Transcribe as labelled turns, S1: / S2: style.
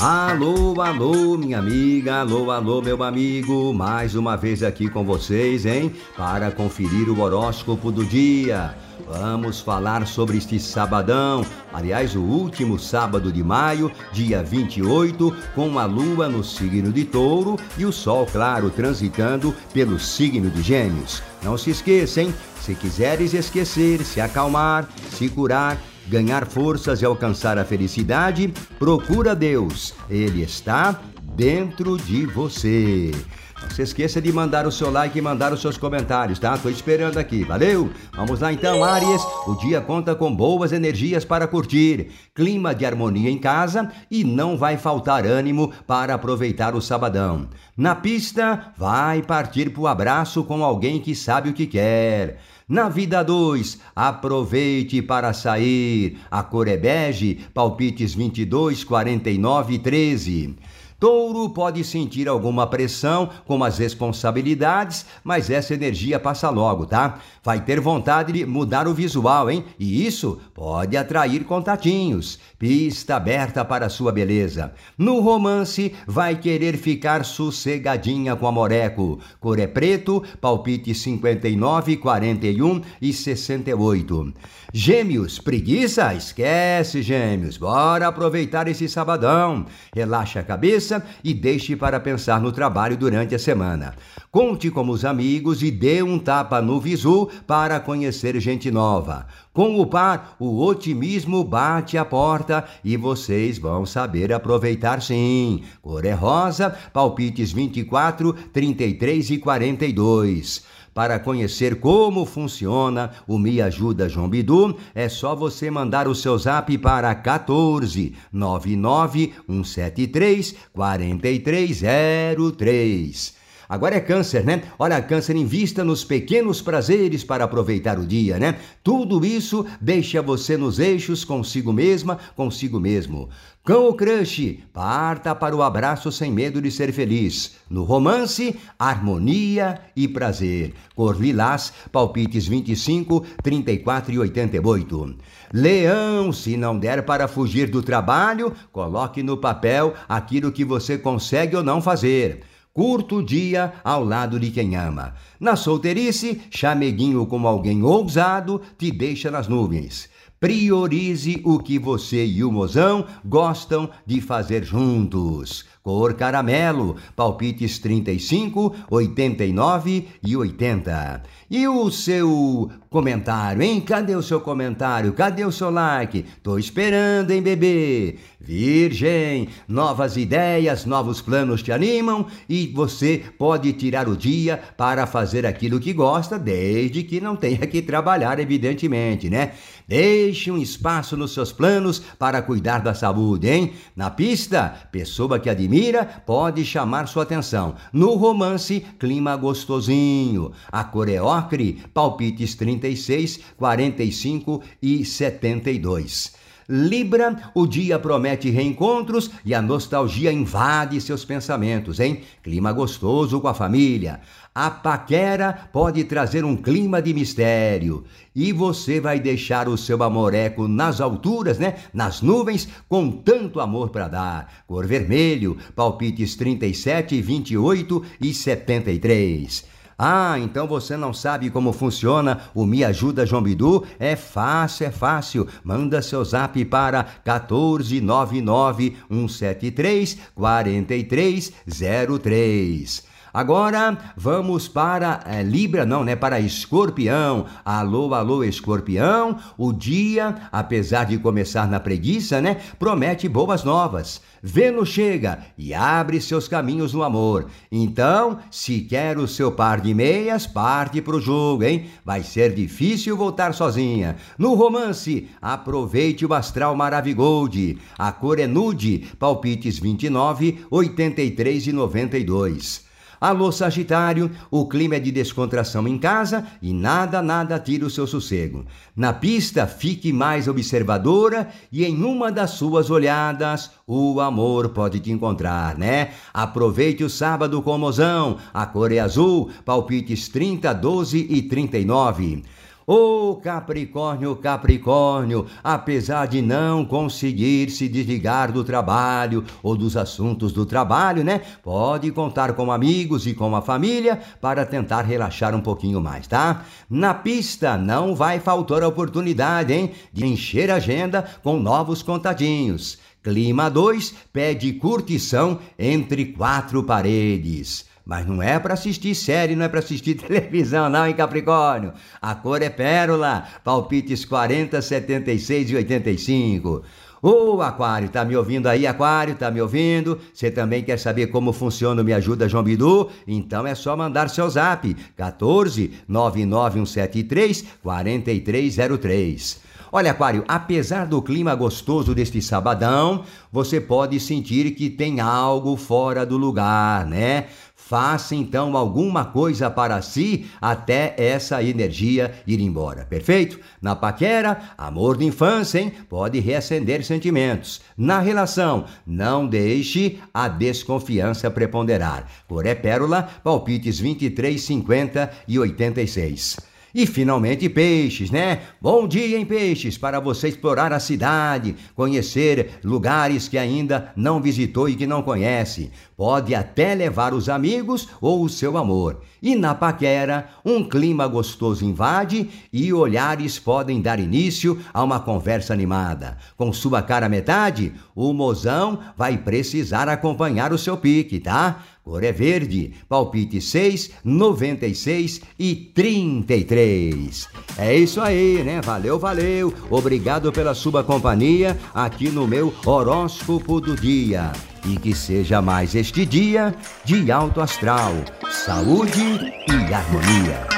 S1: Alô, alô, minha amiga, alô, alô, meu amigo, mais uma vez aqui com vocês, hein? Para conferir o horóscopo do dia. Vamos falar sobre este sabadão, aliás, o último sábado de maio, dia 28, com a lua no signo de touro e o sol, claro, transitando pelo signo de gêmeos. Não se esqueçam, se quiseres esquecer, se acalmar, se curar, ganhar forças e alcançar a felicidade, procura Deus. Ele está dentro de você. Não se esqueça de mandar o seu like e mandar os seus comentários, tá? Tô esperando aqui, valeu? Vamos lá então, Aries. O dia conta com boas energias para curtir, clima de harmonia em casa e não vai faltar ânimo para aproveitar o sabadão. Na pista, vai partir pro abraço com alguém que sabe o que quer. Na vida 2, aproveite para sair. A cor é bege, palpites 22, 49 e 13. Touro pode sentir alguma pressão com as responsabilidades, mas essa energia passa logo, tá? Vai ter vontade de mudar o visual, hein? E isso pode atrair contatinhos. Pista aberta para sua beleza. No romance, vai querer ficar sossegadinha com a Moreco. Cor é preto, palpite 59, 41 e 68. Gêmeos, preguiça? Esquece, gêmeos. Bora aproveitar esse sabadão. Relaxa a cabeça e deixe para pensar no trabalho durante a semana. Conte com os amigos e dê um tapa no visu para conhecer gente nova. Com o par, o otimismo bate a porta e vocês vão saber aproveitar sim. Cor é rosa, palpites 24, 33 e 42. Para conhecer como funciona o Me Ajuda João Bidu, é só você mandar o seu zap para 14 99 173 4303. Agora é câncer, né? Olha, câncer invista nos pequenos prazeres para aproveitar o dia, né? Tudo isso deixa você nos eixos consigo mesma, consigo mesmo. Cão ou crush, parta para o abraço sem medo de ser feliz. No romance, harmonia e prazer. Cor lilás, palpites 25, 34 e 88. Leão, se não der para fugir do trabalho, coloque no papel aquilo que você consegue ou não fazer. Curto dia ao lado de quem ama. Na solteirice, chameguinho como alguém ousado te deixa nas nuvens. Priorize o que você e o mozão gostam de fazer juntos. Cor caramelo, palpites 35, 89 e 80. E o seu comentário, hein? Cadê o seu comentário? Cadê o seu like? Tô esperando, hein, bebê? Virgem, novas ideias, novos planos te animam e você pode tirar o dia para fazer aquilo que gosta, desde que não tenha que trabalhar, evidentemente, né? Deixe um espaço nos seus planos para cuidar da saúde, hein? Na pista, pessoa que admira pode chamar sua atenção. No romance, clima gostosinho. A cor é palpites 36, 45 e 72. Libra, o dia promete reencontros e a nostalgia invade seus pensamentos, hein? Clima gostoso com a família. A paquera pode trazer um clima de mistério e você vai deixar o seu amoreco nas alturas, né? Nas nuvens, com tanto amor para dar. Cor vermelho, palpites 37, 28 e 73. Ah, então você não sabe como funciona o Me Ajuda João Bidu? É fácil, é fácil. Manda seu zap para 1499 173 4303. Agora vamos para é, Libra, não, né? Para Escorpião. Alô, alô, Escorpião. O dia, apesar de começar na preguiça, né? Promete boas novas. Vênus chega e abre seus caminhos no amor. Então, se quer o seu par de meias, parte pro jogo, hein? Vai ser difícil voltar sozinha. No romance, aproveite o astral Maravigold. A cor é nude, palpites 29, 83 e 92. Alô, Sagitário, o clima é de descontração em casa e nada, nada tira o seu sossego. Na pista, fique mais observadora e em uma das suas olhadas, o amor pode te encontrar, né? Aproveite o sábado com mozão, a cor é azul, palpites 30, 12 e 39. Ô oh, Capricórnio, Capricórnio, apesar de não conseguir se desligar do trabalho ou dos assuntos do trabalho, né? Pode contar com amigos e com a família para tentar relaxar um pouquinho mais, tá? Na pista não vai faltar a oportunidade, hein? De encher a agenda com novos contadinhos. Clima 2 pede curtição entre quatro paredes. Mas não é para assistir série, não é para assistir televisão, não, em Capricórnio. A cor é pérola. Palpites 40, 76 e 85. Ô, oh, Aquário, tá me ouvindo aí, Aquário? Tá me ouvindo? Você também quer saber como funciona o Me Ajuda João Bidu? Então é só mandar seu zap 14 99173 4303. Olha, Aquário, apesar do clima gostoso deste sabadão, você pode sentir que tem algo fora do lugar, né? Faça então alguma coisa para si até essa energia ir embora, perfeito? Na paquera, amor de infância, hein? Pode reacender sentimentos. Na relação, não deixe a desconfiança preponderar. Cor é pérola, palpites 23, 50 e 86. E finalmente peixes, né? Bom dia em peixes para você explorar a cidade, conhecer lugares que ainda não visitou e que não conhece. Pode até levar os amigos ou o seu amor. E na paquera, um clima gostoso invade e olhares podem dar início a uma conversa animada. Com sua cara metade, o mozão vai precisar acompanhar o seu pique, tá? Cor é verde, palpite 6, 96 e 33. É isso aí, né? Valeu, valeu. Obrigado pela sua companhia aqui no meu horóscopo do dia. E que seja mais este dia de alto astral, saúde e harmonia.